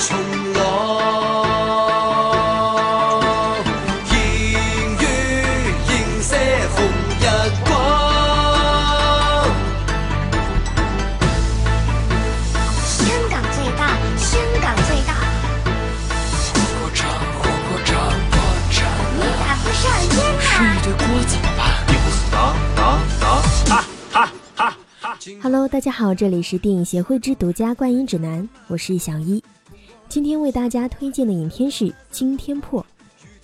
香港最大，香港最大，你打不上烟呐！你的锅怎么办？你不死打打打！哈哈哈哈！Hello，大家好，这里是电影协会之独家观影指南，我是小一。今天为大家推荐的影片是《惊天破》。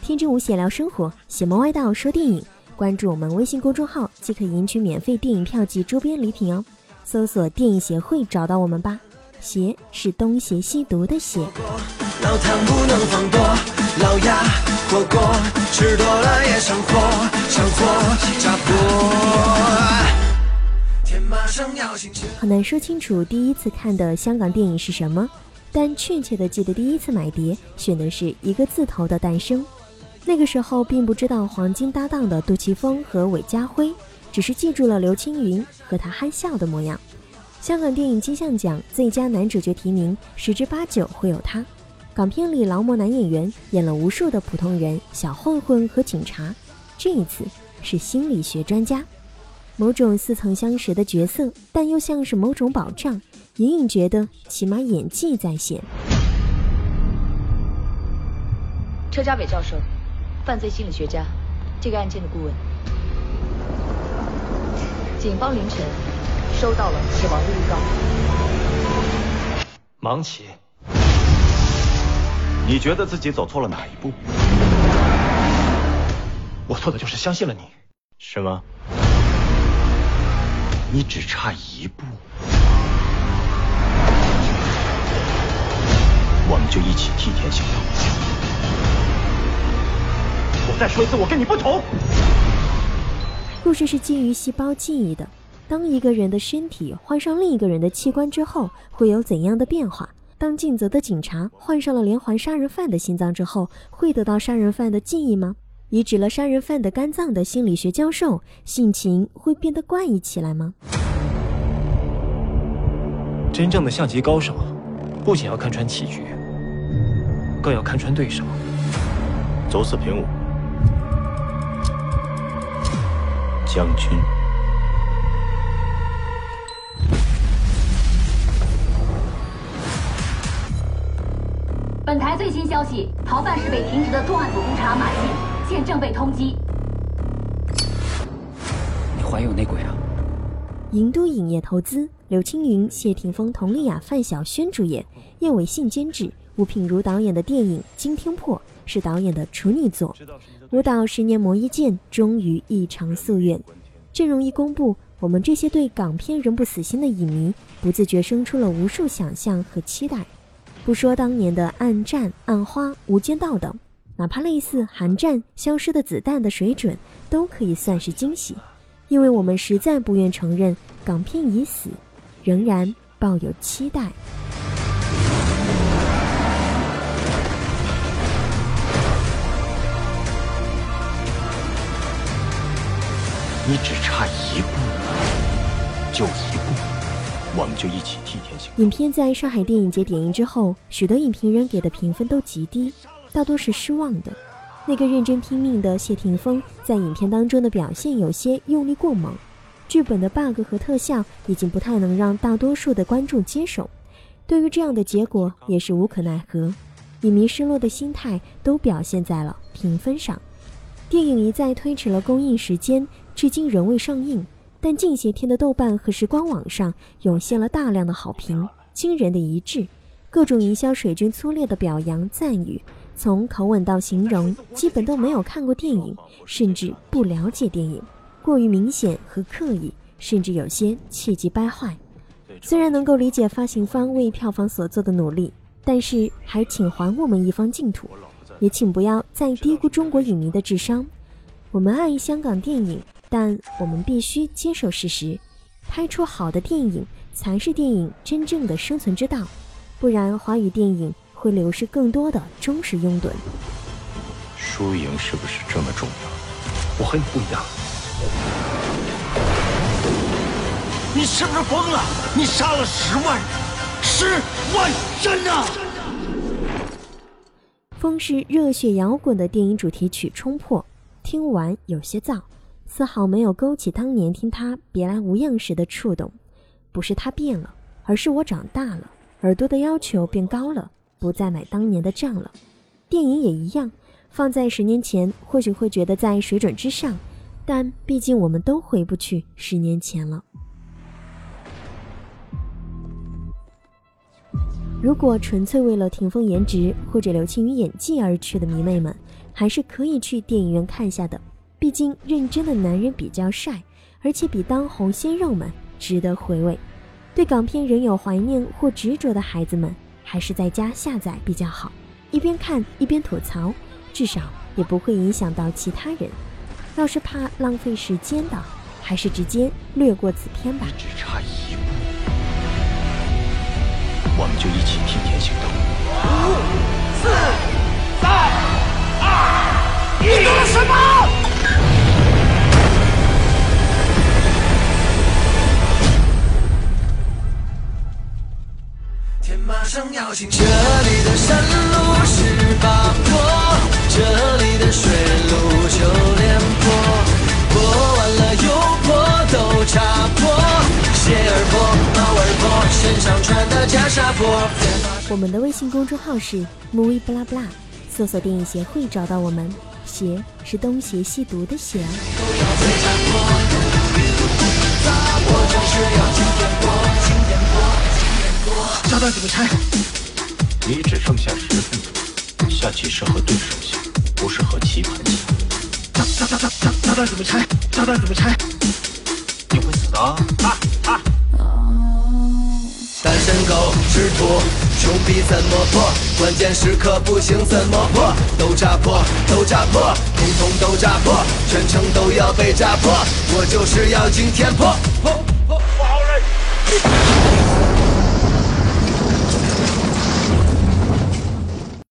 天真无邪聊生活，邪门歪道说电影。关注我们微信公众号即可赢取免费电影票及周边礼品哦。搜索“电影协会”找到我们吧。邪是东邪西毒的邪。老汤不能放多，老鸭火锅吃多了也上火，上火炸锅。天马上要。很难说清楚第一次看的香港电影是什么，但确切的记得第一次买碟选的是一个字头的《诞生》。那个时候并不知道黄金搭档的杜琪峰和韦家辉，只是记住了刘青云和他憨笑的模样。香港电影金像奖最佳男主角提名十之八九会有他。港片里劳模男演员演了无数的普通人、小混混和警察，这一次是心理学专家。某种似曾相识的角色，但又像是某种保障，隐隐觉得起码演技在线。车家伟教授，犯罪心理学家，这个案件的顾问。警方凌晨收到了死亡的预告。盲棋，你觉得自己走错了哪一步？我错的就是相信了你，是吗？你只差一步，就一起替天行道。我再说一次，我跟你不同。故事是基于细胞记忆的。当一个人的身体换上另一个人的器官之后，会有怎样的变化？当尽责的警察换上了连环杀人犯的心脏之后，会得到杀人犯的记忆吗？移植了杀人犯的肝脏的心理学教授，性情会变得怪异起来吗？真正的象棋高手，不仅要看穿棋局，更要看穿对手。走四平五，将军。本台最新消息：逃犯是被停职的重案组督察马进，现正被通缉。你怀疑有内鬼啊？银都影业投资，刘青云、谢霆锋、佟丽娅、范晓萱主演，叶伟信监制，吴品如导演的电影《惊天破》是导演的处女作。舞蹈十年磨一剑，终于一偿夙愿。阵容一公布，我们这些对港片仍不死心的影迷，不自觉生出了无数想象和期待。不说当年的《暗战》《暗花》《无间道》等，哪怕类似《寒战》《消失的子弹》的水准，都可以算是惊喜。因为我们实在不愿承认港片已死，仍然抱有期待。你只差一步，就一步，我们就一起替天行。影片在上海电影节点映之后，许多影评人给的评分都极低，大多是失望的。那个认真拼命的谢霆锋在影片当中的表现有些用力过猛，剧本的 bug 和特效已经不太能让大多数的观众接受。对于这样的结果也是无可奈何，影迷失落的心态都表现在了评分上。电影一再推迟了公映时间，至今仍未上映。但近些天的豆瓣和时光网上涌现了大量的好评，惊人的一致，各种营销水军粗劣的表扬赞誉，从口吻到形容，基本都没有看过电影，甚至不了解电影，过于明显和刻意，甚至有些气急败坏。虽然能够理解发行方为票房所做的努力，但是还请还我们一方净土，也请不要再低估中国影迷的智商。我们爱香港电影，但我们必须接受事实，拍出好的电影才是电影真正的生存之道，不然华语电影会流失更多的忠实拥趸。输赢是不是这么重要？我和你不一样。你是不是疯了？你杀了十万人，十万人呐！风是热血摇滚的电影主题曲《冲破》，听完有些燥，丝毫没有勾起当年听他别来无恙时的触动。不是他变了，而是我长大了，耳朵的要求变高了，不再买当年的账了。电影也一样，放在十年前或许会觉得在水准之上，但毕竟我们都回不去十年前了。如果纯粹为了霆锋颜值或者刘青云演技而去的迷妹们，还是可以去电影院看下的。毕竟认真的男人比较帅，而且比当红鲜肉们值得回味。对港片仍有怀念或执着的孩子们，还是在家下载比较好，一边看一边吐槽，至少也不会影响到其他人。要是怕浪费时间的，还是直接略过此片吧。只差一步。我们就一起替天行道。五、四、三、二、一。你做了什么？马上要行，这里的山路十八坡，这里的水路九连坡，坡完了又坡，都差坡，鞋儿破，帽儿破，身上穿的袈裟坡。我们的微信公众号是 movie 不拉不拉，搜索电影协会找到我们。邪是东邪西毒的邪啊。我就是要炸弹怎么拆？你只剩下十分钟，下棋适合对手下，不适合棋盘下。炸炸炸炸炸炸弹怎么拆？炸弹怎么拆？你会死的啊！啊！单身狗吃土，穷逼怎么破？关键时刻不行怎么破？都炸破，都炸破，通通都炸破，全程都要被炸破。我就是要惊天破破。